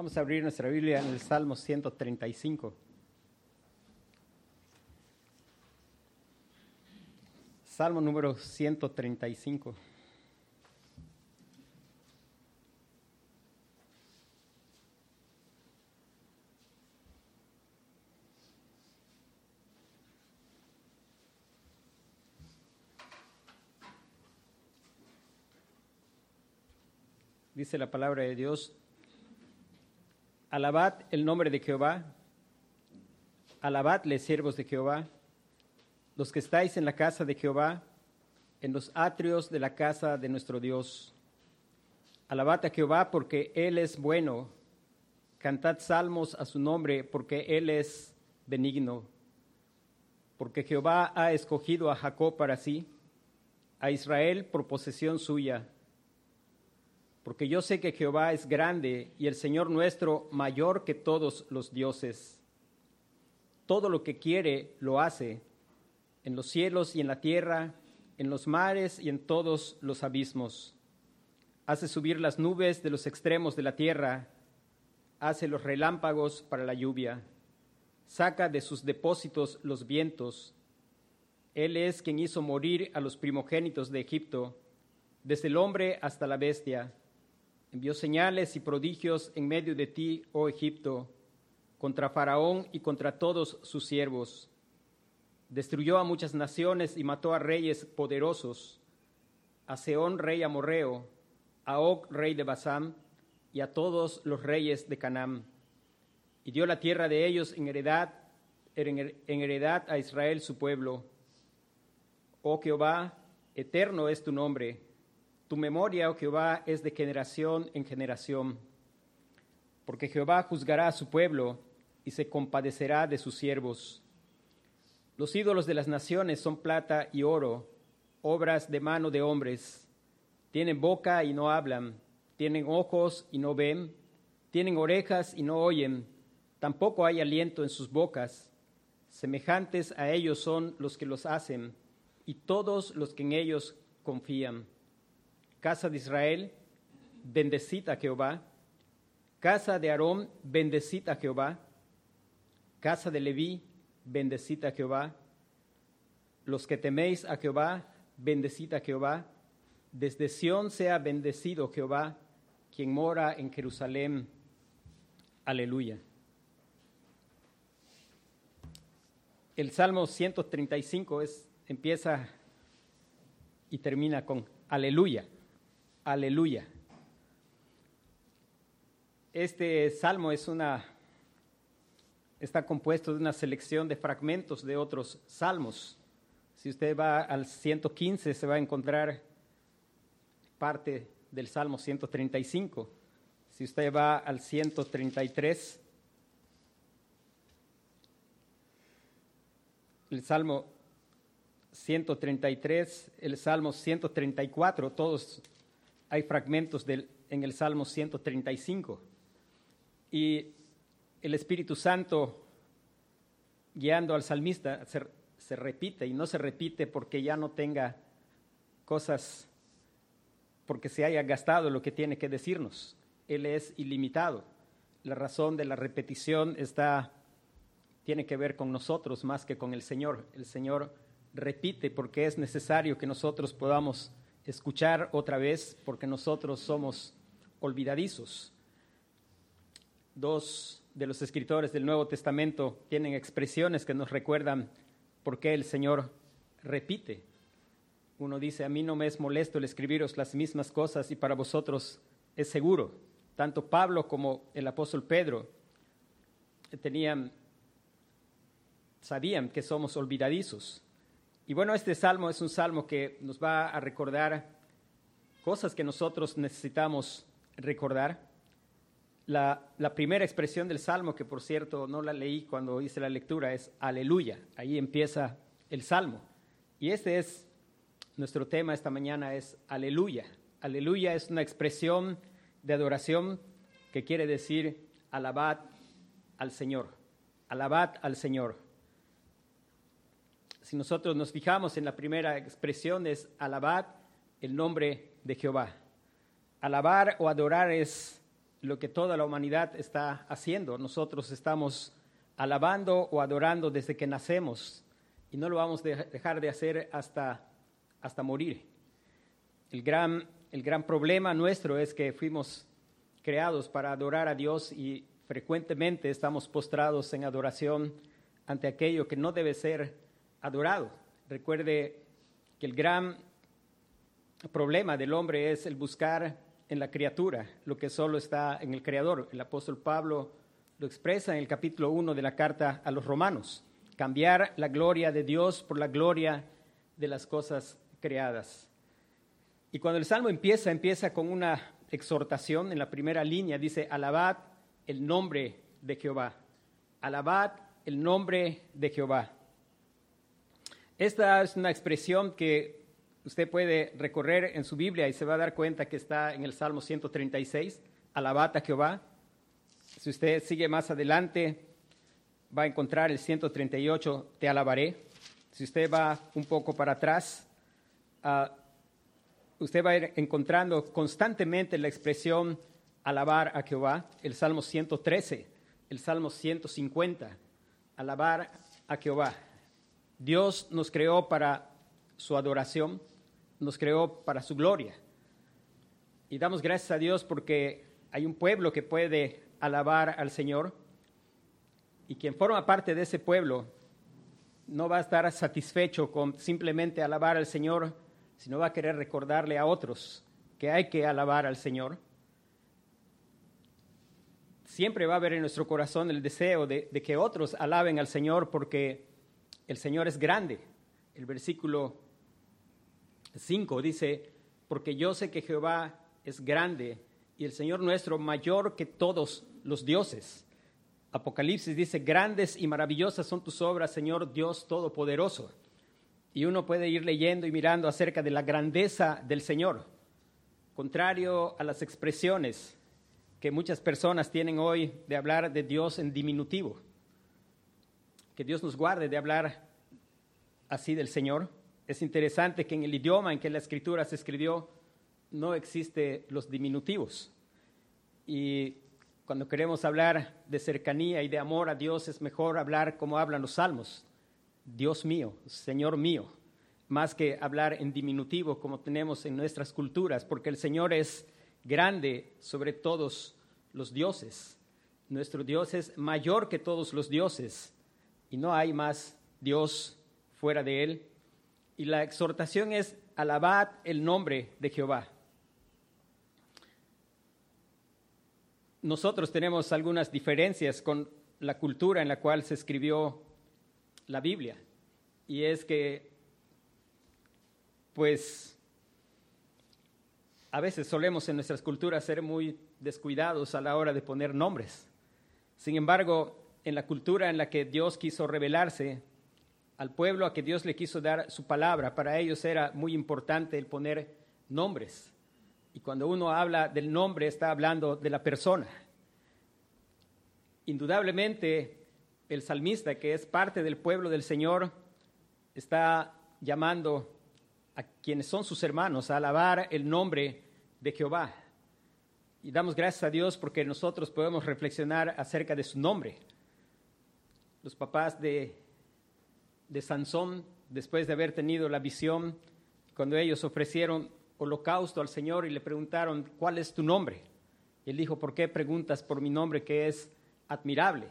Vamos a abrir nuestra Biblia en el Salmo 135. Salmo número 135. Dice la palabra de Dios, alabad el nombre de Jehová, alabadle siervos de Jehová, los que estáis en la casa de Jehová, en los atrios de la casa de nuestro Dios. Alabad a Jehová porque Él es bueno, cantad salmos a su nombre porque Él es benigno, porque Jehová ha escogido a Jacob para sí, a Israel por posesión suya porque yo sé que Jehová es grande y el Señor nuestro mayor que todos los dioses. Todo lo que quiere lo hace, en los cielos y en la tierra, en los mares y en todos los abismos. Hace subir las nubes de los extremos de la tierra, hace los relámpagos para la lluvia, saca de sus depósitos los vientos. Él es quien hizo morir a los primogénitos de Egipto, desde el hombre hasta la bestia envió señales y prodigios en medio de ti, oh Egipto, contra Faraón y contra todos sus siervos. Destruyó a muchas naciones y mató a reyes poderosos, a Seón rey amorreo, a Og rey de Basán y a todos los reyes de Canaán. Y dio la tierra de ellos en heredad, en heredad a Israel su pueblo. Oh Jehová, eterno es tu nombre tu memoria, oh Jehová, es de generación en generación, porque Jehová juzgará a su pueblo y se compadecerá de sus siervos. Los ídolos de las naciones son plata y oro, obras de mano de hombres. Tienen boca y no hablan, tienen ojos y no ven, tienen orejas y no oyen, tampoco hay aliento en sus bocas. Semejantes a ellos son los que los hacen y todos los que en ellos confían. Casa de Israel, bendecid a Jehová. Casa de Aarón, bendecid a Jehová. Casa de Leví, bendecid a Jehová. Los que teméis a Jehová, bendecid a Jehová. Desde Sión sea bendecido Jehová, quien mora en Jerusalén. Aleluya. El Salmo 135 es, empieza y termina con aleluya. Aleluya. Este salmo es una está compuesto de una selección de fragmentos de otros salmos. Si usted va al 115 se va a encontrar parte del Salmo 135. Si usted va al 133, el Salmo 133, el Salmo 134, todos hay fragmentos en el Salmo 135. Y el Espíritu Santo, guiando al salmista, se, se repite y no se repite porque ya no tenga cosas, porque se haya gastado lo que tiene que decirnos. Él es ilimitado. La razón de la repetición está, tiene que ver con nosotros más que con el Señor. El Señor repite porque es necesario que nosotros podamos escuchar otra vez porque nosotros somos olvidadizos. Dos de los escritores del Nuevo Testamento tienen expresiones que nos recuerdan por qué el Señor repite. Uno dice, a mí no me es molesto el escribiros las mismas cosas y para vosotros es seguro. Tanto Pablo como el apóstol Pedro tenían, sabían que somos olvidadizos. Y bueno, este salmo es un salmo que nos va a recordar cosas que nosotros necesitamos recordar. La, primera expresión del salmo, que por cierto no la leí cuando hice la lectura, es aleluya. Ahí empieza el salmo. Y este es nuestro tema esta mañana, es aleluya. Aleluya es una expresión de adoración que quiere decir alabad al Señor. Alabad al Señor si nosotros nos fijamos en la primera expresión es alabar el nombre de Jehová. Alabar o adorar es lo que toda la humanidad está haciendo. Nosotros estamos alabando o adorando desde que nacemos y no lo vamos a dejar de hacer hasta, hasta morir. El gran, el gran problema nuestro es que fuimos creados para adorar a Dios y frecuentemente estamos postrados en adoración ante aquello que no debe ser adorado. Recuerde que el gran problema del hombre es el buscar en la criatura lo que solo está en el Creador. El apóstol Pablo lo expresa en el capítulo 1 de la carta a los romanos. Cambiar la gloria de Dios por la gloria de las cosas creadas. Y cuando el salmo empieza, empieza con una exhortación en la primera línea. Dice, alabad el nombre de Jehová. Alabad el nombre de Jehová. Esta es una expresión que usted puede recorrer en su Biblia y se va a dar cuenta que está en el Salmo 136, alabad a Jehová. Si usted sigue más adelante, va a encontrar el 138, te alabaré. Si usted va un poco para atrás, uh, usted va a ir encontrando constantemente la expresión alabar a Jehová, el Salmo 113, el Salmo 150, alabar a Jehová. Dios nos creó para su adoración, nos creó para su gloria. Y damos gracias a Dios porque hay un pueblo que puede alabar al Señor y quien forma parte de ese pueblo no va a estar satisfecho con simplemente alabar al Señor, sino va a querer recordarle a otros que hay que alabar al Señor. Siempre va a haber en nuestro corazón el deseo de, de que otros alaben al Señor porque el Señor es grande. El versículo 5 dice, porque yo sé que Jehová es grande y el Señor nuestro mayor que todos los dioses. Apocalipsis dice, grandes y maravillosas son tus obras, Señor Dios Todopoderoso. Y uno puede ir leyendo y mirando acerca de la grandeza del Señor, contrario a las expresiones que muchas personas tienen hoy de hablar de Dios en diminutivo. Que Dios nos guarde de hablar así del Señor. Es interesante que en el idioma en que la escritura se escribió no existe los diminutivos. Y cuando queremos hablar de cercanía y de amor a Dios es mejor hablar como hablan los salmos, Dios mío, Señor mío, más que hablar en diminutivo como tenemos en nuestras culturas, porque el Señor es grande sobre todos los dioses. Nuestro Dios es mayor que todos los dioses y no hay más Dios fuera de él. Y la exhortación es alabad el nombre de Jehová. Nosotros tenemos algunas diferencias con la cultura en la cual se escribió la Biblia. Y es que, pues, a veces solemos en nuestras culturas ser muy descuidados a la hora de poner nombres. Sin embargo, en la cultura en la que Dios quiso revelarse al pueblo a que Dios le quiso dar su palabra, para ellos era muy importante el poner nombres. Y cuando uno habla del nombre, está hablando de la persona. Indudablemente, el salmista, que es parte del pueblo del Señor, está llamando a quienes son sus hermanos a alabar el nombre de Jehová. Y damos gracias a Dios porque nosotros podemos reflexionar acerca de su nombre. Los papás de, de Sansón, después de haber tenido la visión, cuando ellos ofrecieron holocausto al Señor y le preguntaron, ¿cuál es tu nombre? Y él dijo, ¿por qué preguntas por mi nombre que es admirable?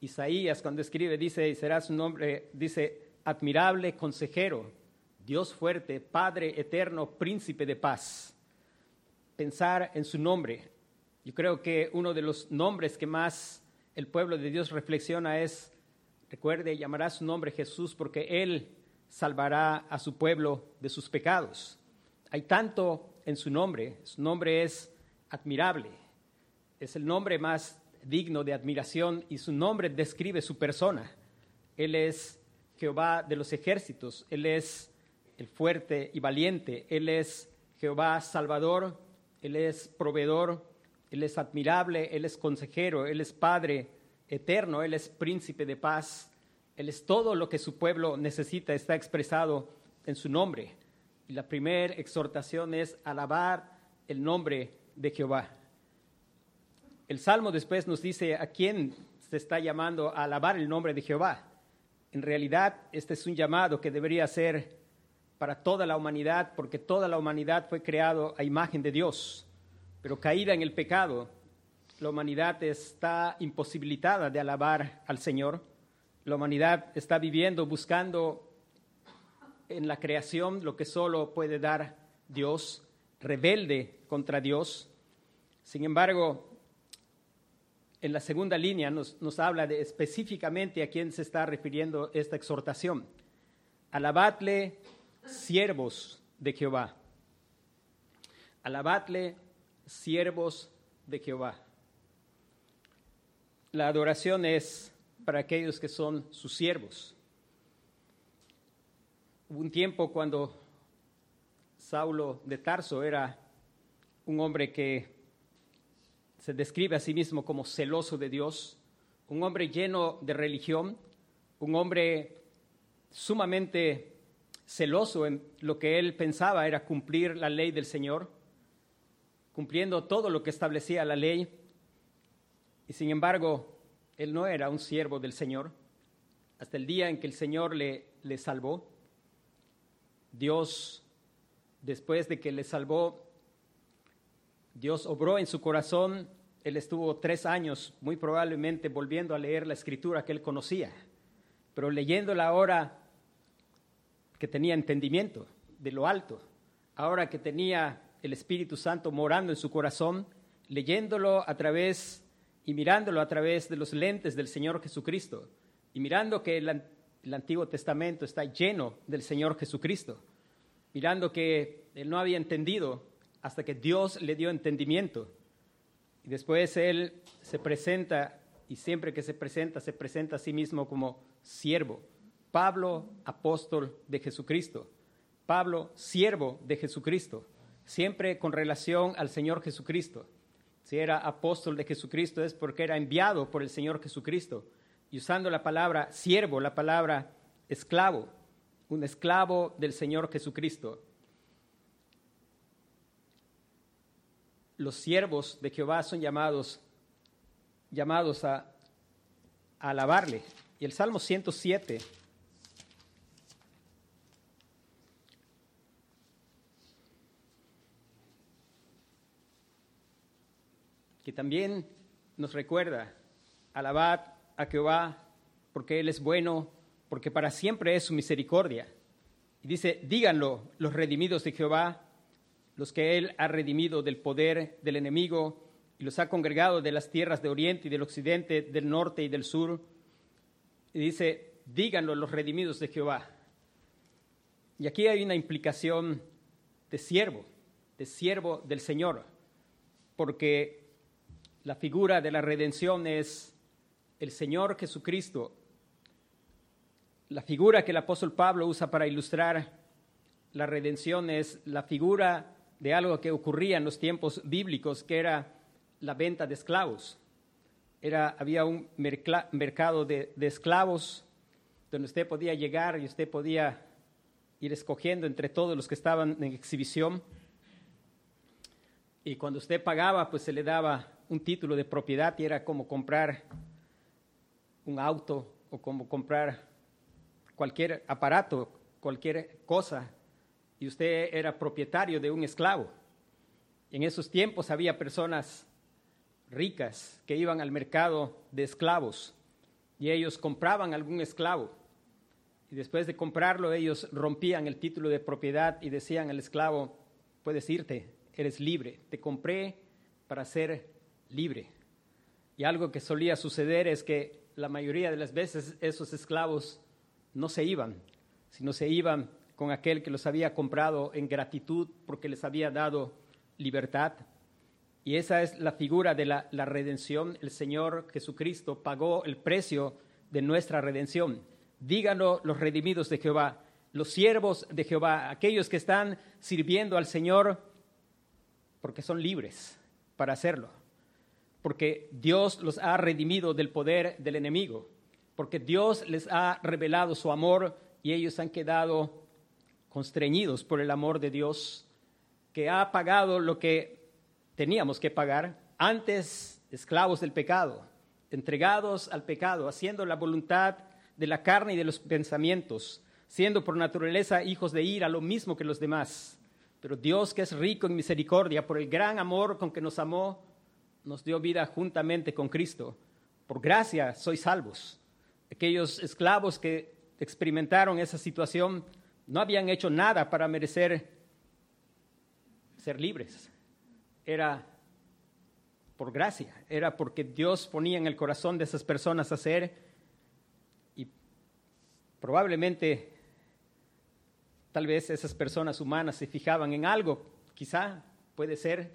Isaías cuando escribe dice, será su nombre, dice, admirable consejero, Dios fuerte, Padre eterno, príncipe de paz. Pensar en su nombre. Yo creo que uno de los nombres que más el pueblo de Dios reflexiona es, recuerde, llamará su nombre Jesús porque Él salvará a su pueblo de sus pecados. Hay tanto en su nombre, su nombre es admirable, es el nombre más digno de admiración y su nombre describe su persona. Él es Jehová de los ejércitos, Él es el fuerte y valiente, Él es Jehová Salvador, Él es proveedor, Él es admirable, Él es consejero, Él es Padre eterno, Él es príncipe de paz, Él es todo lo que su pueblo necesita, está expresado en su nombre. Y la primera exhortación es alabar el nombre de Jehová. el Salmo después nos dice a quién se está llamando a alabar el nombre de Jehová. En realidad, este es un llamado que debería ser para toda la humanidad, porque toda la humanidad fue creado a imagen de Dios. Pero caída en el pecado, la humanidad está imposibilitada de alabar al Señor. La humanidad está viviendo buscando en la creación lo que solo puede dar Dios, rebelde contra Dios. Sin embargo, en la segunda línea nos, habla de específicamente a quién se está refiriendo esta exhortación. Alabadle siervos de Jehová. Alabadle siervos de Jehová. La adoración es para aquellos que son sus siervos. Hubo un tiempo cuando Saulo de Tarso era un hombre que se describe a sí mismo como celoso de Dios, un hombre lleno de religión, un hombre sumamente celoso en lo que él pensaba era cumplir la ley del Señor, cumpliendo todo lo que establecía la ley, y sin embargo, él no era un siervo del Señor, hasta el día en que el Señor le, le salvó. Dios, después de que le salvó, Dios obró en su corazón, él estuvo tres años muy probablemente volviendo a leer la escritura que él conocía, pero leyéndola ahora que tenía entendimiento de lo alto, ahora que tenía el Espíritu Santo morando en su corazón, leyéndolo a través y mirándolo a través de los lentes del Señor Jesucristo, y mirando que el, el Antiguo Testamento está lleno del Señor Jesucristo, mirando que él no había entendido hasta que Dios le dio entendimiento. Y después él se presenta, y siempre que se presenta, se presenta a sí mismo como siervo Pablo, apóstol de Jesucristo. Pablo, siervo de Jesucristo, siempre con relación al Señor Jesucristo. Si era apóstol de Jesucristo es porque era enviado por el Señor Jesucristo. Y usando la palabra siervo, la palabra esclavo, un esclavo del Señor Jesucristo. Los siervos de Jehová son llamados, llamados a, a alabarle. Y el Salmo 107 que también nos recuerda, alabad a Jehová porque Él es bueno, porque para siempre es su misericordia. Y dice, díganlo los redimidos de Jehová, los que Él ha redimido del poder del enemigo y los ha congregado de las tierras de oriente y del occidente, del norte y del sur. Y dice, díganlo los redimidos de Jehová. Y aquí hay una implicación de siervo, de siervo del Señor, porque la figura de la redención es el Señor Jesucristo. La figura que el apóstol Pablo usa para ilustrar la redención es la figura de algo que ocurría en los tiempos bíblicos, que era la venta de esclavos. Era, había un mercado de, de esclavos donde usted podía llegar y usted podía ir escogiendo entre todos los que estaban en exhibición. Y cuando usted pagaba, pues se le daba un título de propiedad y era como comprar un auto o como comprar cualquier aparato, cualquier cosa, y usted era propietario de un esclavo. En esos tiempos había personas ricas que iban al mercado de esclavos y ellos compraban algún esclavo. Y después de comprarlo, ellos rompían el título de propiedad y decían al esclavo, puedes irte, eres libre, te compré para ser libre. Y algo que solía suceder es que la mayoría de las veces esos esclavos no se iban, sino se iban con aquel que los había comprado en gratitud porque les había dado libertad. Y esa es la figura de la, la redención. El Señor Jesucristo pagó el precio de nuestra redención. Díganlo los redimidos de Jehová, los siervos de Jehová, aquellos que están sirviendo al Señor porque son libres para hacerlo porque Dios los ha redimido del poder del enemigo, porque Dios les ha revelado su amor y ellos han quedado constreñidos por el amor de Dios, que ha pagado lo que teníamos que pagar antes esclavos del pecado, entregados al pecado, haciendo la voluntad de la carne y de los pensamientos, siendo por naturaleza hijos de ira, lo mismo que los demás. Pero Dios, que es rico en misericordia, por el gran amor con que nos amó, nos dio vida juntamente con Cristo. Por gracia sois salvos. Aquellos esclavos que experimentaron esa situación no habían hecho nada para merecer ser libres. Era por gracia, era porque Dios ponía en el corazón de esas personas hacer y probablemente tal vez esas personas humanas se fijaban en algo, quizá puede ser.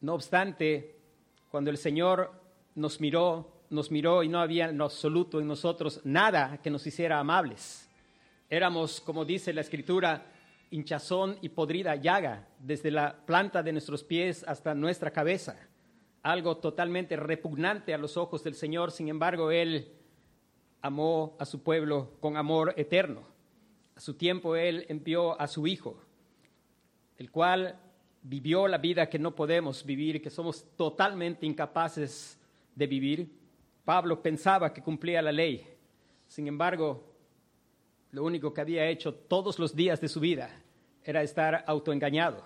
No obstante, cuando el Señor nos miró, nos miró y no había en absoluto en nosotros nada que nos hiciera amables. Éramos, como dice la Escritura, hinchazón y podrida llaga, desde la planta de nuestros pies hasta nuestra cabeza. Algo totalmente repugnante a los ojos del Señor, sin embargo, Él amó a su pueblo con amor eterno. A su tiempo Él envió a su Hijo, el cual vivió la vida que no podemos vivir, que somos totalmente incapaces de vivir. Pablo pensaba que cumplía la ley, sin embargo, lo único que había hecho todos los días de su vida era estar autoengañado.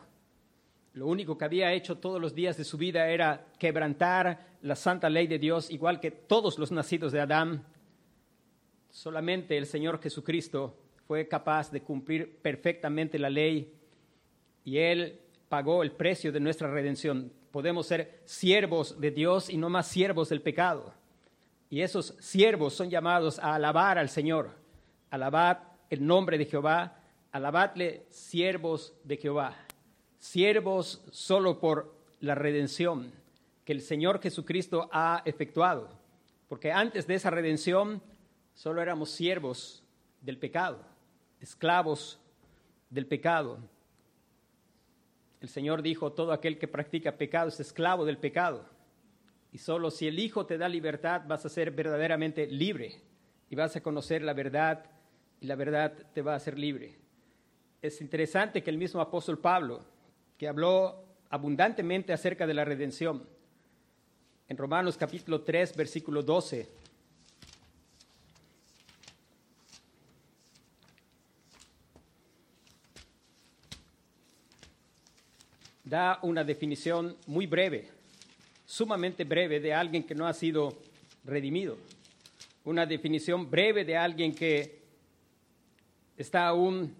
Lo único que había hecho todos los días de su vida era quebrantar la santa ley de Dios, igual que todos los nacidos de Adán. Solamente el Señor Jesucristo fue capaz de cumplir perfectamente la ley y Él pagó el precio de nuestra redención. Podemos ser siervos de Dios y no más siervos del pecado. Y esos siervos son llamados a alabar al Señor alabad el nombre de Jehová, alabadle siervos de Jehová, siervos solo por la redención que el Señor Jesucristo ha efectuado, porque antes de esa redención solo éramos siervos del pecado, esclavos del pecado. El Señor dijo, todo aquel que practica pecado es esclavo del pecado. Y solo si el Hijo te da libertad vas a ser verdaderamente libre y vas a conocer la verdad y la verdad te va a hacer libre. Es interesante que el mismo apóstol Pablo, que habló abundantemente acerca de la redención, en Romanos capítulo 3, versículo 12, da una definición muy breve, sumamente breve, de alguien que no ha sido redimido. Una definición breve de alguien que está aún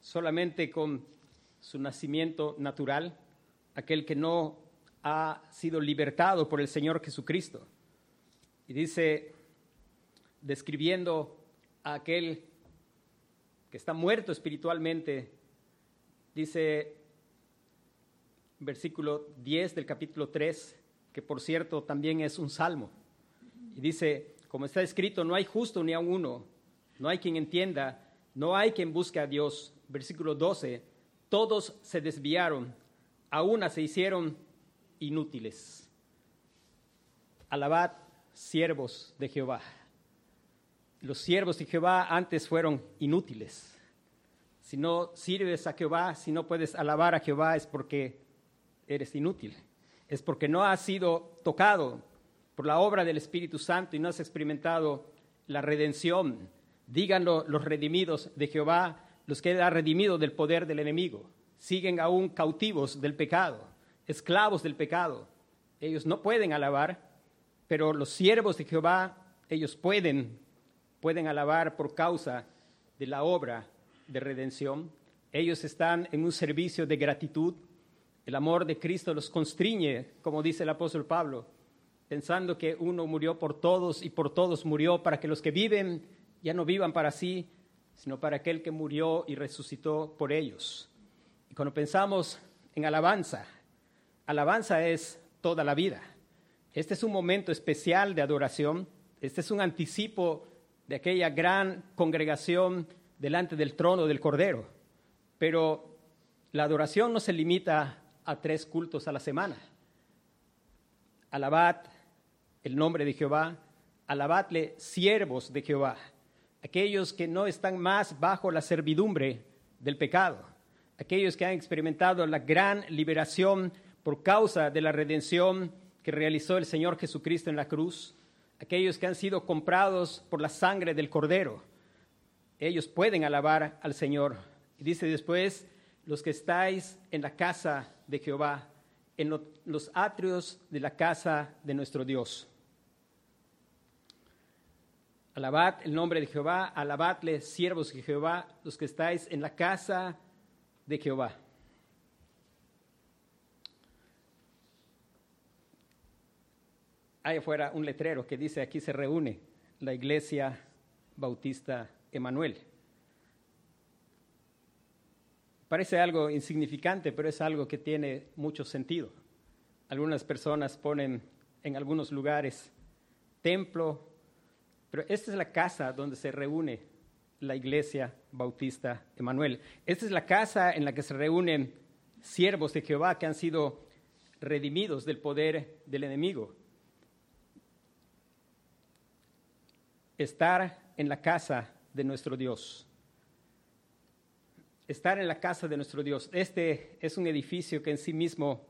solamente con su nacimiento natural, aquel que no ha sido libertado por el Señor Jesucristo. Y dice, describiendo a aquel que está muerto espiritualmente, dice versículo 10 del capítulo 3, que por cierto también es un salmo. Y dice, como está escrito, no hay justo ni a uno, no hay quien entienda, no hay quien busque a Dios. Versículo 12. Todos se desviaron, a una se hicieron inútiles. Alabad, siervos de Jehová. Los siervos de Jehová antes fueron inútiles. Si no sirves a Jehová, si no puedes alabar a Jehová, es porque eres inútil. Es porque no has sido tocado por la obra del Espíritu Santo y no has experimentado la redención Díganlo los redimidos de Jehová, los que ha redimido del poder del enemigo. Siguen aún cautivos del pecado, esclavos del pecado. Ellos no pueden alabar, pero los siervos de Jehová, ellos pueden, pueden alabar por causa de la obra de redención. Ellos están en un servicio de gratitud. El amor de Cristo los constriñe, como dice el apóstol Pablo, pensando que uno murió por todos y por todos murió para que los que viven ya no vivan para sí, sino para aquel que murió y resucitó por ellos. Y cuando pensamos en alabanza, alabanza es toda la vida. Este es un momento especial de adoración, este es un anticipo de aquella gran congregación delante del trono del Cordero. Pero la adoración no se limita a tres cultos a la semana. Alabad el nombre de Jehová, alabadle siervos de Jehová aquellos que no están más bajo la servidumbre del pecado, aquellos que han experimentado la gran liberación por causa de la redención que realizó el Señor Jesucristo en la cruz, aquellos que han sido comprados por la sangre del Cordero. Ellos pueden alabar al Señor. Y dice después, los que estáis en la casa de Jehová, en los atrios de la casa de nuestro Dios. Alabad el nombre de Jehová, alabadle, siervos de Jehová, los que estáis en la casa de Jehová. Hay afuera un letrero que dice aquí se reúne la iglesia bautista Emanuel. Parece algo insignificante, pero es algo que tiene mucho sentido. Algunas personas ponen en algunos lugares templo, pero esta es la casa donde se reúne la iglesia bautista Emanuel. Esta es la casa en la que se reúnen siervos de Jehová que han sido redimidos del poder del enemigo. estar en la casa de nuestro Dios. Estar en la casa de nuestro Dios. Este es un edificio que en sí mismo,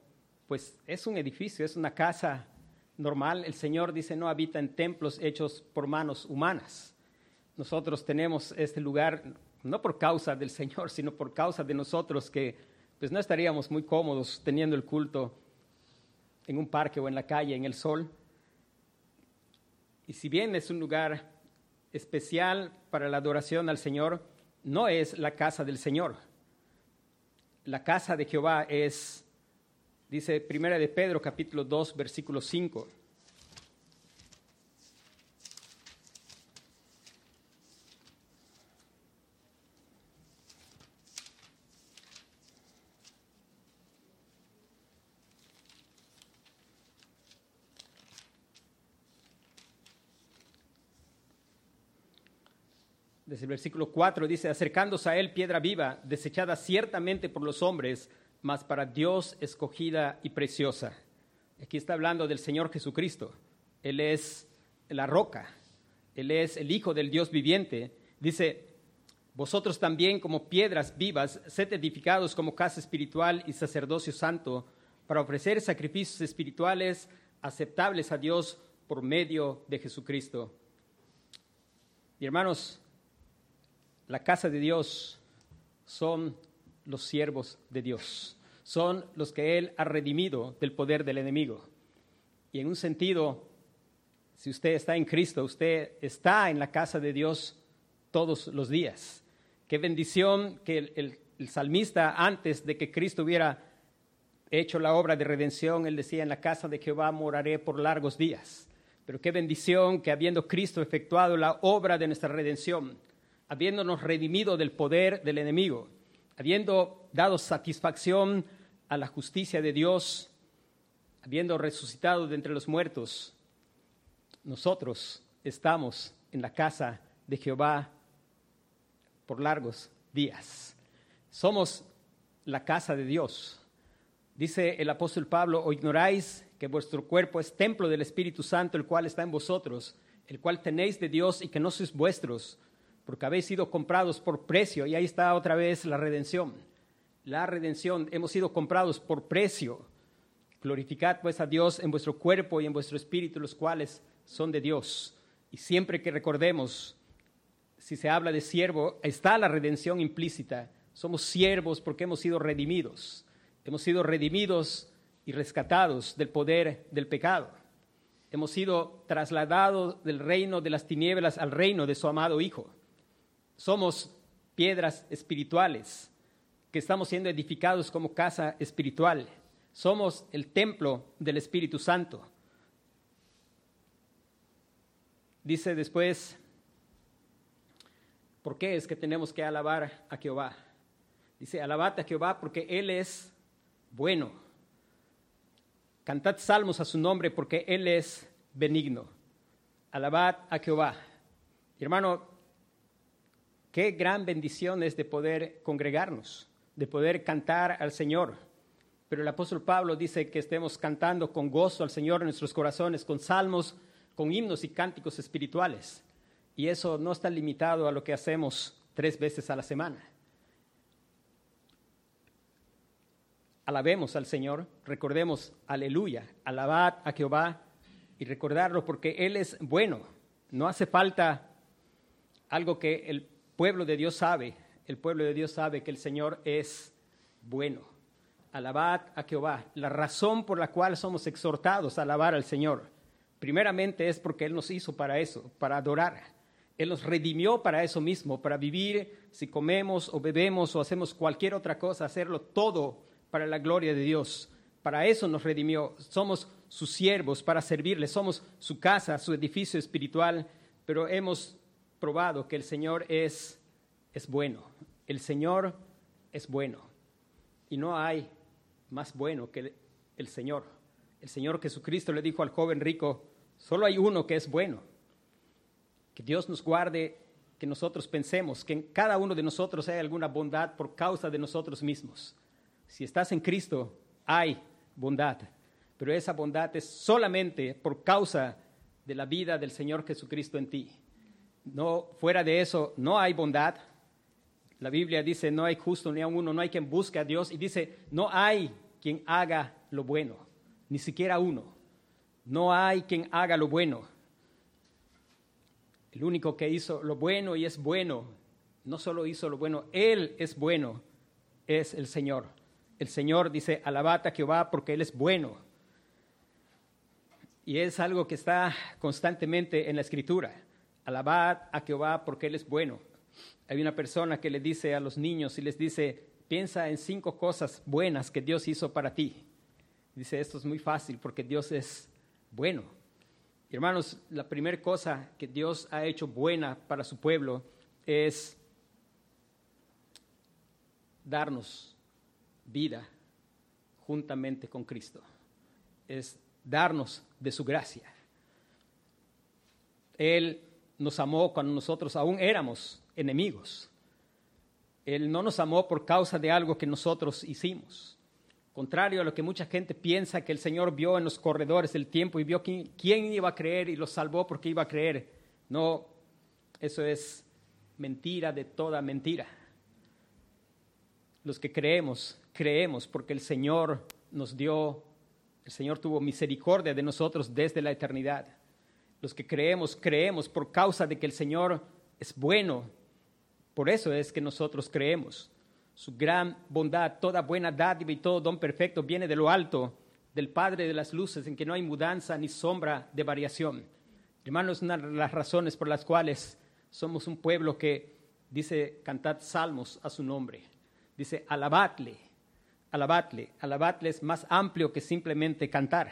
pues es un edificio, es una casa normal. El Señor dice, no habita en templos hechos por manos humanas. Nosotros tenemos este lugar no por causa del Señor, sino por causa de nosotros que pues no estaríamos muy cómodos teniendo el culto en un parque o en la calle, en el sol. Y si bien es un lugar especial para la adoración al Señor no es la casa del Señor. La casa de Jehová es, dice Primera de Pedro capítulo 2 versículo 5. El versículo 4 dice, acercándose a él piedra viva, desechada ciertamente por los hombres, mas para Dios escogida y preciosa. Aquí está hablando del Señor Jesucristo. Él es la roca, Él es el Hijo del Dios viviente. Dice, vosotros también como piedras vivas, sed edificados como casa espiritual y sacerdocio santo, para ofrecer sacrificios espirituales aceptables a Dios por medio de Jesucristo. Y hermanos, la casa de Dios son los siervos de Dios, son los que Él ha redimido del poder del enemigo. Y en un sentido, si usted está en Cristo, usted está en la casa de Dios todos los días. Qué bendición que el, salmista, antes de que Cristo hubiera hecho la obra de redención, él decía, en la casa de Jehová moraré por largos días. Pero qué bendición que habiendo Cristo efectuado la obra de nuestra redención, habiéndonos redimido del poder del enemigo, habiendo dado satisfacción a la justicia de Dios, habiendo resucitado de entre los muertos, nosotros estamos en la casa de Jehová por largos días. Somos la casa de Dios. Dice el apóstol Pablo, o ignoráis que vuestro cuerpo es templo del Espíritu Santo, el cual está en vosotros, el cual tenéis de Dios y que no sois vuestros porque habéis sido comprados por precio, y ahí está otra vez la redención. La redención, hemos sido comprados por precio. Glorificad pues a Dios en vuestro cuerpo y en vuestro espíritu, los cuales son de Dios. Y siempre que recordemos, si se habla de siervo, está la redención implícita. Somos siervos porque hemos sido redimidos. Hemos sido redimidos y rescatados del poder del pecado. Hemos sido trasladados del reino de las tinieblas al reino de su amado Hijo. Somos piedras espirituales que estamos siendo edificados como casa espiritual. Somos el templo del Espíritu Santo. Dice después, ¿por qué es que tenemos que alabar a Jehová? Dice, alabad a Jehová porque Él es bueno. Cantad salmos a su nombre porque Él es benigno. Alabad a Jehová. hermano, Qué gran bendición es de poder congregarnos, de poder cantar al Señor. Pero el apóstol Pablo dice que estemos cantando con gozo al Señor en nuestros corazones, con salmos, con himnos y cánticos espirituales. Y eso no está limitado a lo que hacemos tres veces a la semana. alabemos al Señor, recordemos, aleluya, alabad a Jehová y recordarlo porque Él es bueno. No hace falta algo que el pueblo de Dios sabe. El pueblo de Dios sabe que el Señor es bueno. Alabad a Jehová. La razón por la cual somos exhortados a alabar al Señor, primeramente es porque Él nos hizo para eso, para adorar. Él nos redimió para eso mismo, para vivir, si comemos o bebemos o hacemos cualquier otra cosa, hacerlo todo para la gloria de Dios. Para eso nos redimió. Somos sus siervos para servirle, somos su casa, su edificio espiritual, pero hemos probado que el Señor es, es bueno. El Señor es bueno. Y no hay más bueno que el Señor. El Señor Jesucristo le dijo al joven rico, solo hay uno que es bueno. Que Dios nos guarde, que nosotros pensemos que en cada uno de nosotros hay alguna bondad por causa de nosotros mismos. Si estás en Cristo, hay bondad, pero esa bondad es solamente por causa de la vida del Señor Jesucristo en ti. No, fuera de eso, no hay bondad. La Biblia dice, no hay justo ni a uno, no hay quien busque a Dios. Y dice, no hay quien haga lo bueno, ni siquiera uno. No hay quien haga lo bueno. El único que hizo lo bueno y es bueno, no solo hizo lo bueno, Él es bueno, es el Señor. El Señor dice, alabad a Jehová porque Él es bueno. Y es algo que está constantemente en la Escritura. Alabad a Jehová porque Él es bueno. Hay una persona que le dice a los niños y les dice, piensa en cinco cosas buenas que Dios hizo para ti. Dice, esto es muy fácil porque Dios es bueno. Hermanos, la primera cosa que Dios ha hecho buena para su pueblo es darnos vida juntamente con Cristo. Es darnos de su gracia. Él nos amó cuando nosotros aún éramos enemigos. Él no nos amó por causa de algo que nosotros hicimos. Contrario a lo que mucha gente piensa que el Señor vio en los corredores del tiempo y vio quién, iba a creer y los salvó porque iba a creer. No, eso es mentira de toda mentira. Los que creemos, creemos porque el Señor nos dio, el Señor tuvo misericordia de nosotros desde la eternidad. Los que creemos, creemos por causa de que el Señor es bueno. Por eso es que nosotros creemos su gran bondad, toda buena dádiva y todo don perfecto viene de lo alto, del Padre de las luces, en que no hay mudanza ni sombra de variación. Hermanos, una de las razones por las cuales somos un pueblo que dice, cantad salmos a su nombre. Dice, alabadle, alabadle. Alabadle es más amplio que simplemente cantar.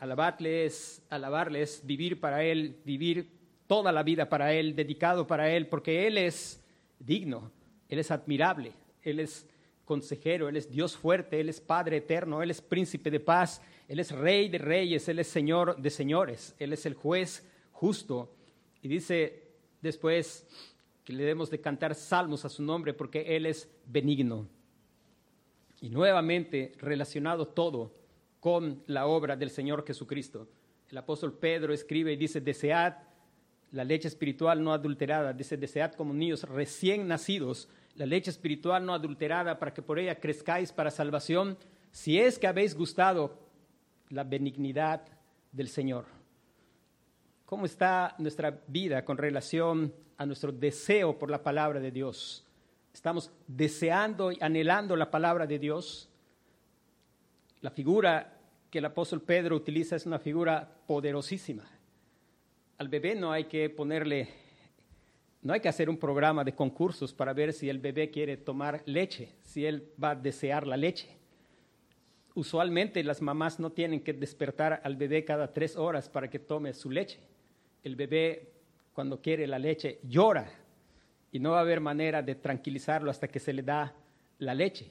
Alabadle es, alabarle es vivir para Él, vivir toda la vida para Él, dedicado para Él, porque Él es digno, Él es admirable, él es consejero, Él es Dios fuerte, Él es Padre eterno, Él es príncipe de paz, Él es Rey de reyes, Él es Señor de señores, Él es el juez justo. Y dice después que le debemos de cantar salmos a su nombre porque Él es benigno. Y nuevamente relacionado todo con la obra del Señor Jesucristo. El apóstol Pedro escribe y dice, desead la leche espiritual no adulterada, dice, desead como niños recién nacidos la leche espiritual no adulterada, para que por ella crezcáis para salvación, si es que habéis gustado la benignidad del Señor. ¿Cómo está nuestra vida con relación a nuestro deseo por la palabra de Dios? ¿Estamos deseando y anhelando la palabra de Dios? La figura que el apóstol Pedro utiliza es una figura poderosísima. Al bebé no hay que ponerle no hay que hacer un programa de concursos para ver si el bebé quiere tomar leche, si él va a desear la leche. Usualmente las mamás no tienen que despertar al bebé cada tres horas para que tome su leche. El bebé cuando quiere la leche llora y no va a haber manera de tranquilizarlo hasta que se le da la leche.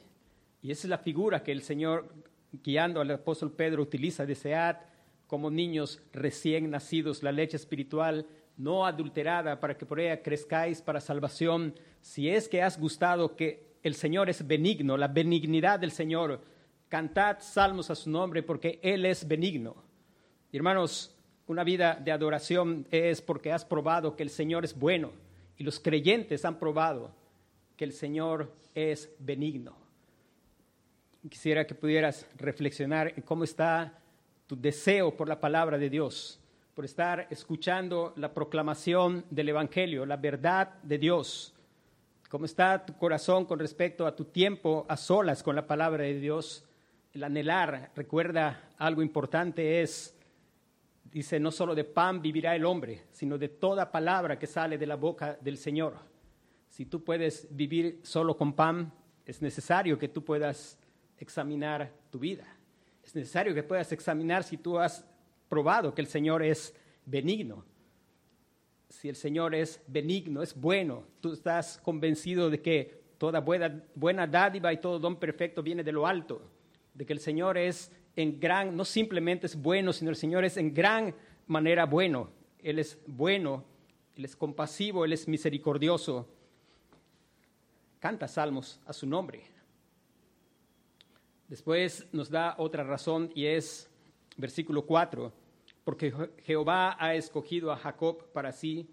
Y esa es la figura que el Señor, guiando al apóstol Pedro, utiliza, desead como niños recién nacidos la leche espiritual no adulterada, para que por ella crezcáis para salvación, si es que has gustado que el Señor es benigno, la benignidad del Señor, cantad salmos a su nombre porque Él es benigno. hermanos, una vida de adoración es porque has probado que el Señor es bueno y los creyentes han probado que el Señor es benigno. Quisiera que pudieras reflexionar en cómo está tu deseo por la palabra de Dios, por estar escuchando la proclamación del Evangelio, la verdad de Dios. ¿Cómo está tu corazón con respecto a tu tiempo a solas con la palabra de Dios? El anhelar, recuerda algo importante es, dice, no solo de pan vivirá el hombre, sino de toda palabra que sale de la boca del Señor. Si tú puedes vivir solo con pan, es necesario que tú puedas examinar tu vida. Es necesario que puedas examinar si tú has probado que el Señor es benigno. Si el Señor es benigno, es bueno, tú estás convencido de que toda buena, dádiva y todo don perfecto viene de lo alto, de que el Señor es en gran, no simplemente es bueno, sino el Señor es en gran manera bueno. Él es bueno, Él es compasivo, Él es misericordioso. Canta salmos a su nombre. Después nos da otra razón y es versículo 4, porque Jehová ha escogido a Jacob para sí,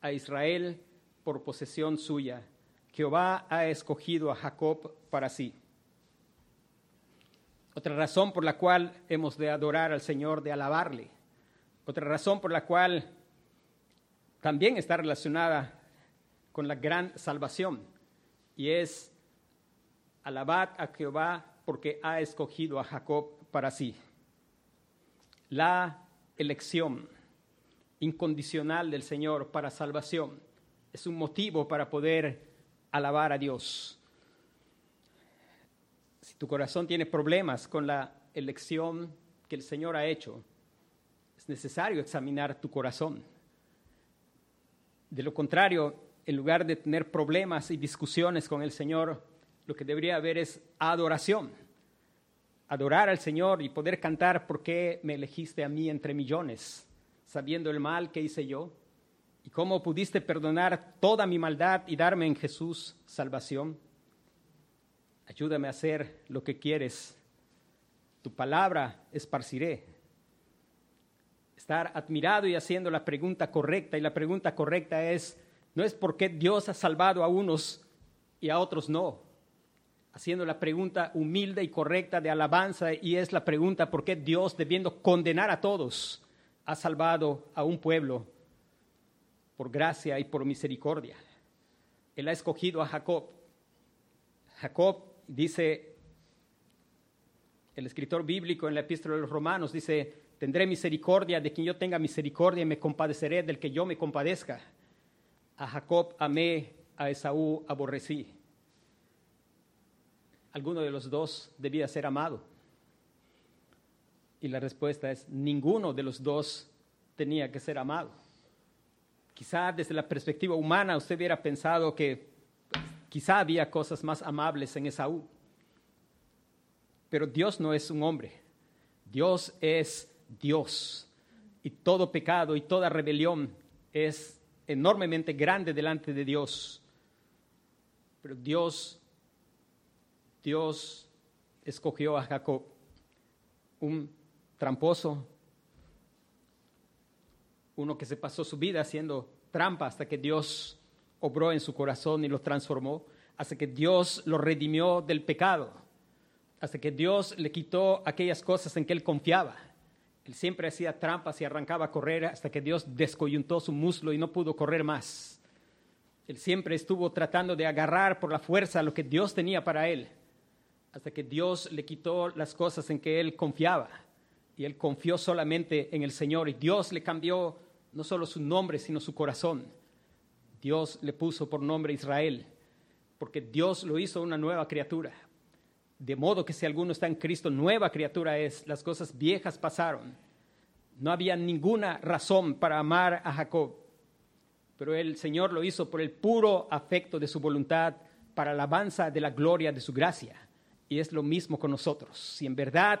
a Israel por posesión suya. Jehová ha escogido a Jacob para sí. Otra razón por la cual hemos de adorar al Señor, de alabarle. Otra razón por la cual también está relacionada con la gran salvación y es alabad a Jehová porque ha escogido a Jacob para sí. La elección incondicional del Señor para salvación es un motivo para poder alabar a Dios. Si tu corazón tiene problemas con la elección que el Señor ha hecho, es necesario examinar tu corazón. De lo contrario, en lugar de tener problemas y discusiones con el Señor, lo que debería haber es adoración. Adorar al Señor y poder cantar por qué me elegiste a mí entre millones, sabiendo el mal que hice yo y cómo pudiste perdonar toda mi maldad y darme en Jesús salvación. Ayúdame a hacer lo que quieres. Tu palabra esparciré. Estar admirado y haciendo la pregunta correcta. Y la pregunta correcta es, no es por qué Dios ha salvado a unos y a otros no haciendo la pregunta humilde y correcta de alabanza y es la pregunta por qué Dios, debiendo condenar a todos, ha salvado a un pueblo por gracia y por misericordia. Él ha escogido a Jacob. Jacob dice, el escritor bíblico en la epístola de los romanos dice, tendré misericordia de quien yo tenga misericordia y me compadeceré del que yo me compadezca. A Jacob amé, a Esaú aborrecí alguno de los dos debía ser amado? Y la respuesta es, ninguno de los dos tenía que ser amado. Quizá desde la perspectiva humana usted hubiera pensado que quizá había cosas más amables en Esaú. Pero Dios no es un hombre. Dios es Dios. Y todo pecado y toda rebelión es enormemente grande delante de Dios. Pero Dios Dios escogió a Jacob, un tramposo, uno que se pasó su vida haciendo trampa hasta que Dios obró en su corazón y lo transformó, hasta que Dios lo redimió del pecado, hasta que Dios le quitó aquellas cosas en que él confiaba. Él siempre hacía trampas y arrancaba a correr hasta que Dios descoyuntó su muslo y no pudo correr más. Él siempre estuvo tratando de agarrar por la fuerza lo que Dios tenía para él hasta que Dios le quitó las cosas en que él confiaba. Y él confió solamente en el Señor. Y Dios le cambió no solo su nombre, sino su corazón. Dios le puso por nombre Israel, porque Dios lo hizo una nueva criatura. De modo que si alguno está en Cristo, nueva criatura es. Las cosas viejas pasaron. No había ninguna razón para amar a Jacob, pero el Señor lo hizo por el puro afecto de su voluntad, para alabanza de la gloria de su gracia. Y es lo mismo con nosotros. Si en verdad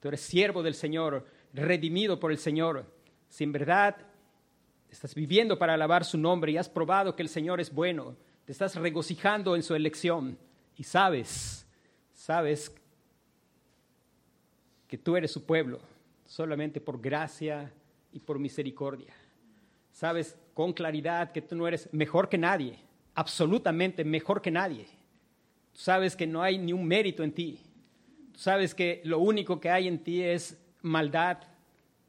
tú eres siervo del Señor, redimido por el Señor, si en verdad estás viviendo para alabar su nombre y has probado que el Señor es bueno, te estás regocijando en su elección y sabes, sabes que tú eres su pueblo solamente por gracia y por misericordia. Sabes con claridad que tú no eres mejor que nadie, absolutamente mejor que nadie sabes que no hay ni un mérito en ti. Tú sabes que lo único que hay en ti es maldad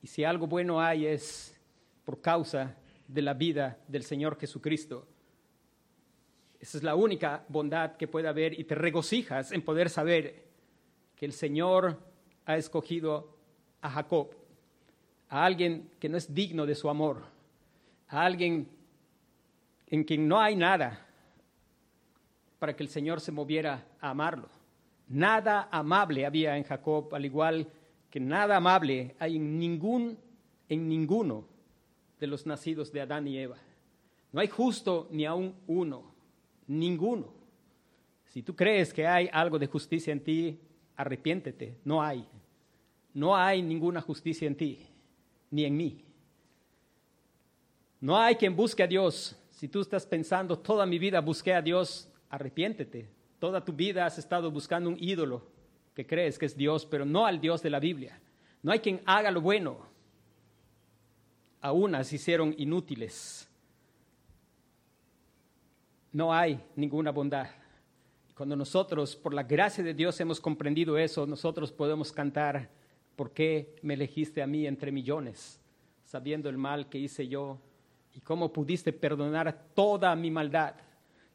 y si algo bueno hay es por causa de la vida del Señor Jesucristo. Esa es la única bondad que puede haber y te regocijas en poder saber que el Señor ha escogido a Jacob, a alguien que no es digno de su amor, a alguien en quien no hay nada para que el Señor se moviera a amarlo. Nada amable había en Jacob, al igual que nada amable hay en ningún en ninguno de los nacidos de Adán y Eva. No hay justo ni aún uno, ninguno. Si tú crees que hay algo de justicia en ti, arrepiéntete, no hay. No hay ninguna justicia en ti, ni en mí. No hay quien busque a Dios. Si tú estás pensando, toda mi vida busqué a Dios, arrepiéntete. Toda tu vida has estado buscando un ídolo que crees que es Dios, pero no al Dios de la Biblia. No hay quien haga lo bueno. Aún se hicieron inútiles. No hay ninguna bondad. Cuando nosotros, por la gracia de Dios, hemos comprendido eso, nosotros podemos cantar, ¿por qué me elegiste a mí entre millones, sabiendo el mal que hice yo y cómo pudiste perdonar toda mi maldad?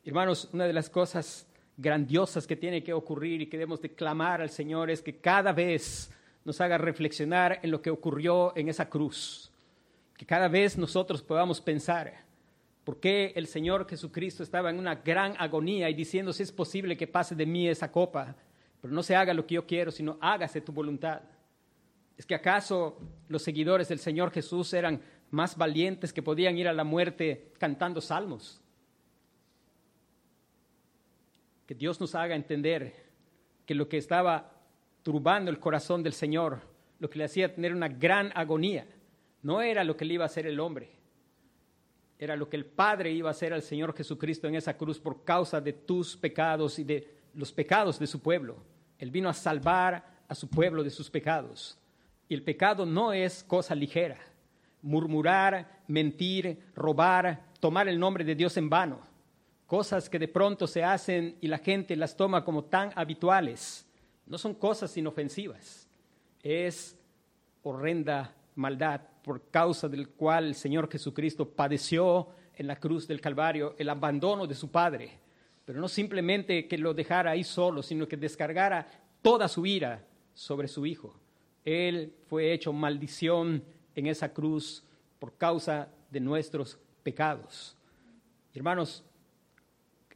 Hermanos, una de las cosas grandiosas que tiene que ocurrir y que debemos de clamar al Señor es que cada vez nos haga reflexionar en lo que ocurrió en esa cruz. Que cada vez nosotros podamos pensar por qué el Señor Jesucristo estaba en una gran agonía y diciendo si es posible que pase de mí esa copa, pero no se haga lo que yo quiero, sino hágase tu voluntad. ¿Es que acaso los seguidores del Señor Jesús eran más valientes que podían ir a la muerte cantando salmos? Que Dios nos haga entender que lo que estaba turbando el corazón del Señor, lo que le hacía tener una gran agonía, no era lo que le iba a hacer el hombre, era lo que el Padre iba a hacer al Señor Jesucristo en esa cruz por causa de tus pecados y de los pecados de su pueblo. Él vino a salvar a su pueblo de sus pecados. Y el pecado no es cosa ligera. Murmurar, mentir, robar, tomar el nombre de Dios en vano cosas que de pronto se hacen y la gente las toma como tan habituales. No son cosas inofensivas, es horrenda maldad por causa del cual el Señor Jesucristo padeció en la cruz del Calvario el abandono de su Padre, pero no simplemente que lo dejara ahí solo, sino que descargara toda su ira sobre su Hijo. Él fue hecho maldición en esa cruz por causa de nuestros pecados. Hermanos,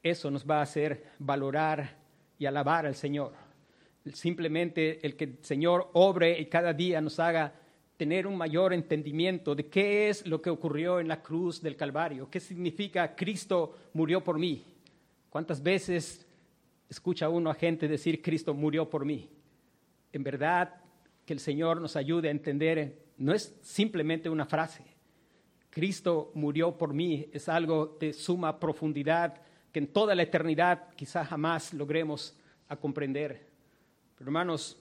eso nos va a hacer valorar y alabar al Señor. Simplemente el que el Señor obre y cada día nos haga tener un mayor entendimiento de qué es lo que ocurrió en la cruz del Calvario, qué significa Cristo murió por mí. ¿Cuántas veces escucha uno a gente decir Cristo murió por mí? En verdad, que el Señor nos ayude a entender, no es simplemente una frase. Cristo murió por mí, es algo de suma profundidad que en toda la eternidad quizás jamás logremos a comprender. Pero hermanos,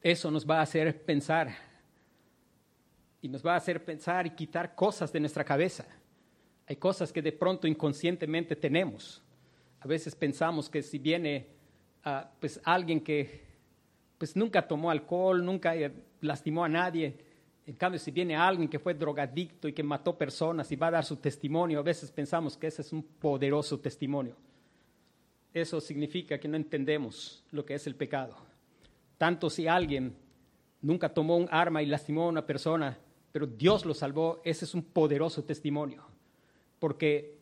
eso nos va a hacer pensar y nos va a hacer pensar y quitar cosas de nuestra cabeza. Hay cosas que de pronto inconscientemente tenemos. A veces pensamos que si viene uh, pues alguien que pues nunca tomó alcohol, nunca lastimó a nadie, en cambio, si viene alguien que fue drogadicto y que mató personas y va a dar su testimonio, a veces pensamos que ese es un poderoso testimonio. Eso significa que no entendemos lo que es el pecado. Tanto si alguien nunca tomó un arma y lastimó a una persona, pero Dios lo salvó, ese es un poderoso testimonio. Porque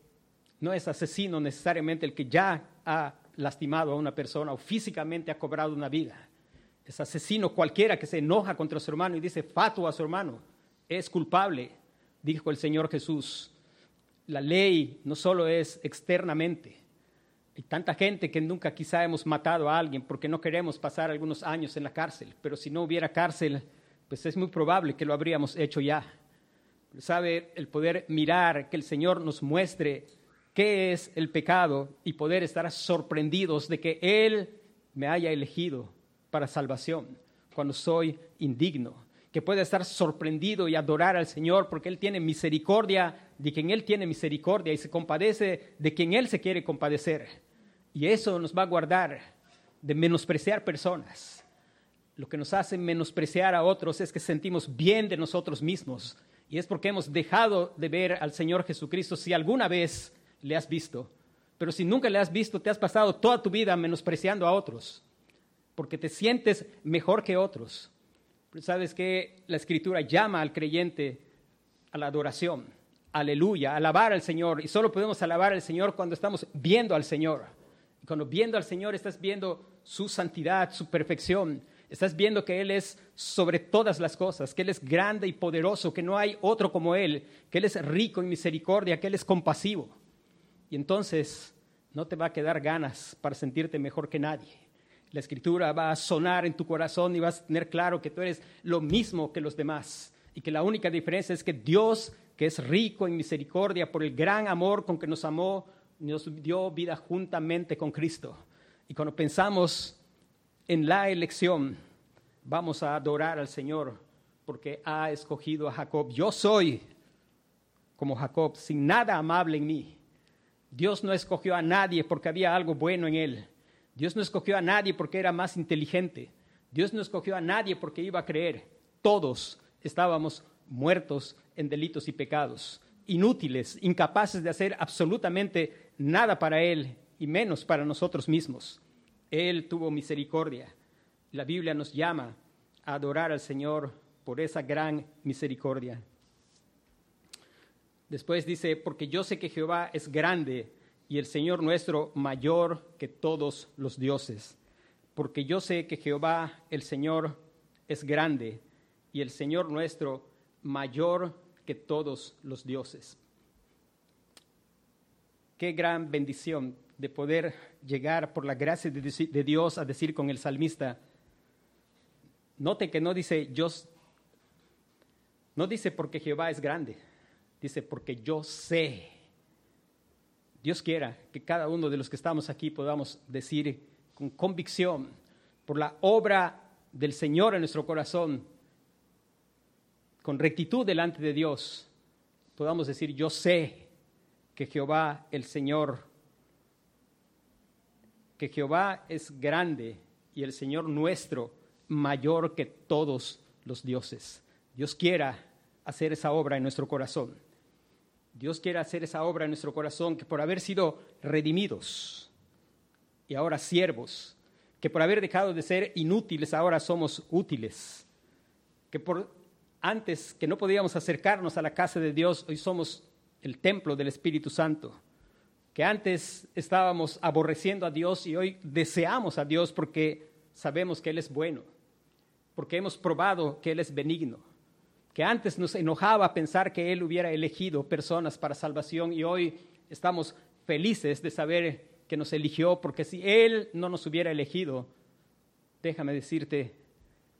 no es asesino necesariamente el que ya ha lastimado a una persona o físicamente ha cobrado una vida es asesino cualquiera que se enoja contra su hermano y dice fato a su hermano, es culpable, dijo el Señor Jesús. La ley no solo es externamente. Hay tanta gente que nunca quizá hemos matado a alguien porque no queremos pasar algunos años en la cárcel, pero si no hubiera cárcel, pues es muy probable que lo habríamos hecho ya. ¿Sabe? El poder mirar, que el Señor nos muestre qué es el pecado y poder estar sorprendidos de que Él me haya elegido para salvación cuando soy indigno, que pueda estar sorprendido y adorar al Señor porque Él tiene misericordia de quien Él tiene misericordia y se compadece de quien Él se quiere compadecer. Y eso nos va a guardar de menospreciar personas. Lo que nos hace menospreciar a otros es que sentimos bien de nosotros mismos. Y es porque hemos dejado de ver al Señor Jesucristo si alguna vez le has visto. Pero si nunca le has visto, te has pasado toda tu vida menospreciando a otros, porque te sientes mejor que otros. Pero sabes que la Escritura llama al creyente a la adoración. Aleluya, alabar al Señor. Y solo podemos alabar al Señor cuando estamos viendo al Señor. Y cuando viendo al Señor estás viendo su santidad, su perfección. Estás viendo que Él es sobre todas las cosas, que Él es grande y poderoso, que no hay otro como Él, que Él es rico en misericordia, que Él es compasivo. Y entonces no te va a quedar ganas para sentirte mejor que nadie. La escritura va a sonar en tu corazón y vas a tener claro que tú eres lo mismo que los demás y que la única diferencia es que Dios, que es rico en misericordia por el gran amor con que nos amó, nos dio vida juntamente con Cristo. Y cuando pensamos en la elección, vamos a adorar al Señor porque ha escogido a Jacob. Yo soy como Jacob, sin nada amable en mí. Dios no escogió a nadie porque había algo bueno en él. Dios no escogió a nadie porque era más inteligente. Dios no escogió a nadie porque iba a creer. Todos estábamos muertos en delitos y pecados, inútiles, incapaces de hacer absolutamente nada para Él y menos para nosotros mismos. Él tuvo misericordia. La Biblia nos llama a adorar al Señor por esa gran misericordia. Después dice, porque yo sé que Jehová es grande y el Señor nuestro mayor que todos los dioses. Porque yo sé que Jehová el Señor es grande y el Señor nuestro mayor que todos los dioses. Qué gran bendición de poder llegar por la gracia de Dios a decir con el salmista, note que no dice yo, no dice porque Jehová es grande, dice porque yo sé. Dios quiera que cada uno de los que estamos aquí podamos decir con convicción por la obra del Señor en nuestro corazón, con rectitud delante de Dios, podamos decir, yo sé que Jehová el Señor, que Jehová es grande y el Señor nuestro mayor que todos los dioses. Dios quiera hacer esa obra en nuestro corazón. Dios quiere hacer esa obra en nuestro corazón, que por haber sido redimidos y ahora siervos, que por haber dejado de ser inútiles ahora somos útiles, que por antes que no podíamos acercarnos a la casa de Dios, hoy somos el templo del Espíritu Santo. Que antes estábamos aborreciendo a Dios y hoy deseamos a Dios porque sabemos que Él es bueno, porque hemos probado que Él es benigno. Que antes nos enojaba pensar que Él hubiera elegido personas para salvación y hoy estamos felices de saber que nos eligió, porque si Él no nos hubiera elegido, déjame decirte,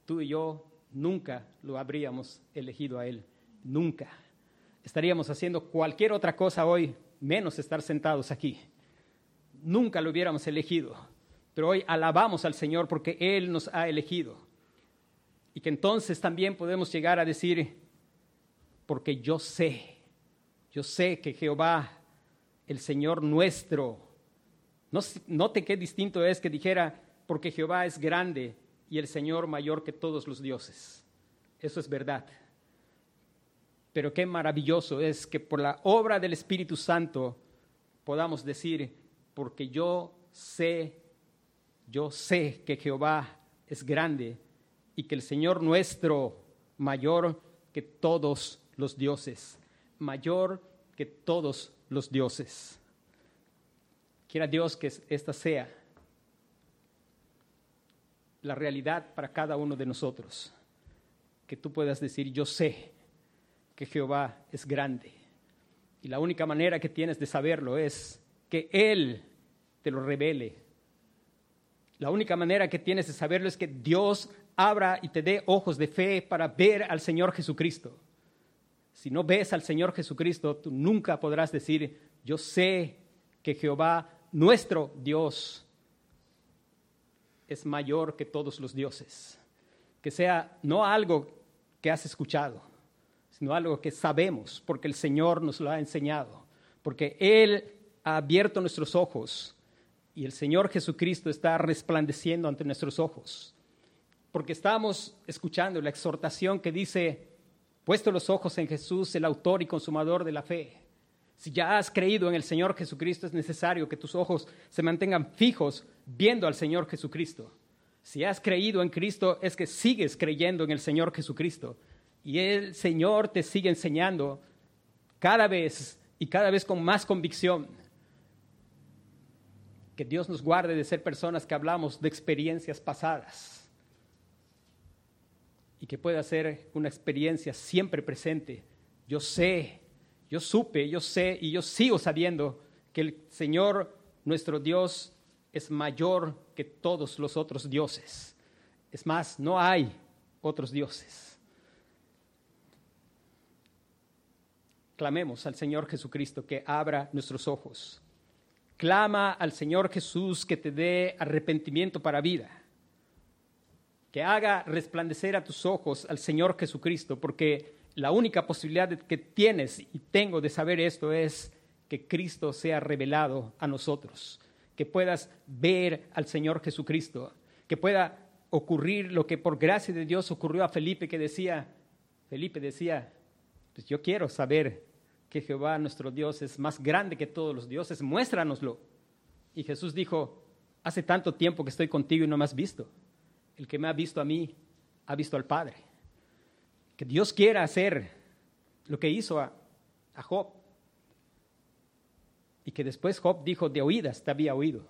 tú y yo nunca lo habríamos elegido a Él, nunca. Estaríamos haciendo cualquier otra cosa hoy, menos estar sentados aquí. Nunca lo hubiéramos elegido, pero hoy alabamos al Señor porque Él nos ha elegido. Y que entonces también podemos llegar a decir, porque yo sé, yo sé que Jehová, el Señor nuestro, no, note qué distinto es que dijera, porque Jehová es grande y el Señor mayor que todos los dioses. Eso es verdad. Pero qué maravilloso es que por la obra del Espíritu Santo podamos decir, porque yo sé, yo sé que Jehová es grande y que el Señor nuestro mayor que todos los dioses, mayor que todos los dioses. Quiera Dios que esta sea la realidad para cada uno de nosotros. Que tú puedas decir, yo sé que Jehová es grande. Y la única manera que tienes de saberlo es que Él te lo revele. La única manera que tienes de saberlo es que Dios abra y te dé ojos de fe para ver al Señor Jesucristo. Si no ves al Señor Jesucristo, tú nunca podrás decir, yo sé que Jehová, nuestro Dios, es mayor que todos los dioses. Que sea no algo que has escuchado, sino algo que sabemos, porque el Señor nos lo ha enseñado, porque Él ha abierto nuestros ojos y el Señor Jesucristo está resplandeciendo ante nuestros ojos. Porque estamos escuchando la exhortación que dice, puesto los ojos en Jesús, el autor y consumador de la fe. Si ya has creído en el Señor Jesucristo, es necesario que tus ojos se mantengan fijos viendo al Señor Jesucristo. Si has creído en Cristo, es que sigues creyendo en el Señor Jesucristo. Y el Señor te sigue enseñando cada vez y cada vez con más convicción que Dios nos guarde de ser personas que hablamos de experiencias pasadas y que pueda ser una experiencia siempre presente. Yo sé, yo supe, yo sé y yo sigo sabiendo que el Señor, nuestro Dios, es mayor que todos los otros dioses. Es más, no hay otros dioses. Clamemos al Señor Jesucristo que abra nuestros ojos. Clama al Señor Jesús que te dé arrepentimiento para vida. Que haga resplandecer a tus ojos al Señor Jesucristo, porque la única posibilidad que tienes y tengo de saber esto es que Cristo sea revelado a nosotros que puedas ver al Señor Jesucristo, que pueda ocurrir lo que por gracia de Dios ocurrió a Felipe que decía, Felipe decía, pues yo quiero saber que Jehová nuestro Dios es más grande que todos los dioses, muéstranoslo. Y Jesús dijo, hace tanto tiempo que estoy contigo y no me has visto. El que me ha visto a mí, ha visto al Padre. Que Dios quiera hacer lo que hizo a, a Job y que después Job dijo, de oídas te había oído.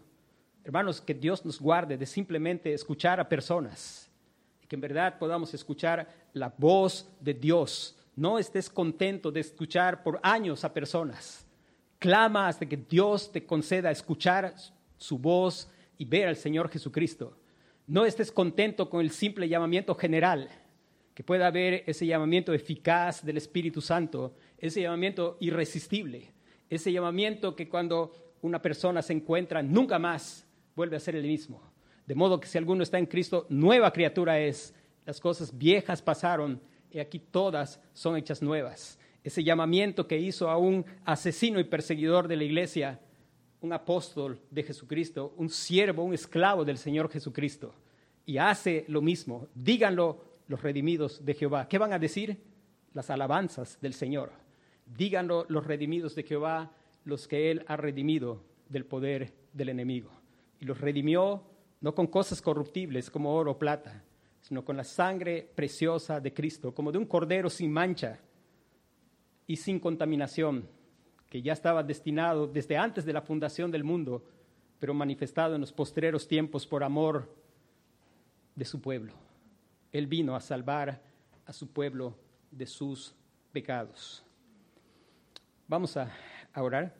Hermanos, que Dios nos guarde de simplemente escuchar a personas y que en verdad podamos escuchar la voz de Dios. No estés contento de escuchar por años a personas. Clama hasta que Dios te conceda escuchar su voz y ver al Señor Jesucristo. No estés contento con el simple llamamiento general, que pueda haber ese llamamiento eficaz del Espíritu Santo, ese llamamiento irresistible ese llamamiento que cuando una persona se encuentra nunca más vuelve a ser el mismo. De modo que si alguno está en Cristo, nueva criatura es. Las cosas viejas pasaron y aquí todas son hechas nuevas. Ese llamamiento que hizo a un asesino y perseguidor de la iglesia, un apóstol de Jesucristo, un siervo, un esclavo del Señor Jesucristo. Y hace lo mismo. Díganlo los redimidos de Jehová. ¿Qué van a decir? Las alabanzas del Señor. Díganlo los redimidos de Jehová, los que Él ha redimido del poder del enemigo. Y los redimió no con cosas corruptibles como oro o plata, sino con la sangre preciosa de Cristo, como de un cordero sin mancha y sin contaminación, que ya estaba destinado desde antes de la fundación del mundo, pero manifestado en los postreros tiempos por amor de su pueblo. Él vino a salvar a su pueblo de sus pecados. Vamos a, orar.